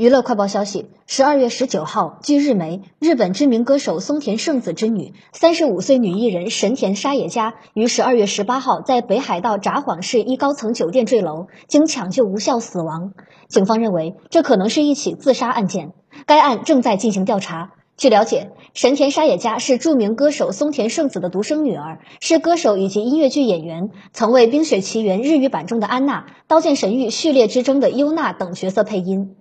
娱乐快报消息：十二月十九号，据日媒，日本知名歌手松田圣子之女、三十五岁女艺人神田沙也加于十二月十八号在北海道札幌市一高层酒店坠楼，经抢救无效死亡。警方认为，这可能是一起自杀案件。该案正在进行调查。据了解，神田沙也加是著名歌手松田圣子的独生女儿，是歌手以及音乐剧演员，曾为《冰雪奇缘》日语版中的安娜、《刀剑神域：序列之争》的优娜等角色配音。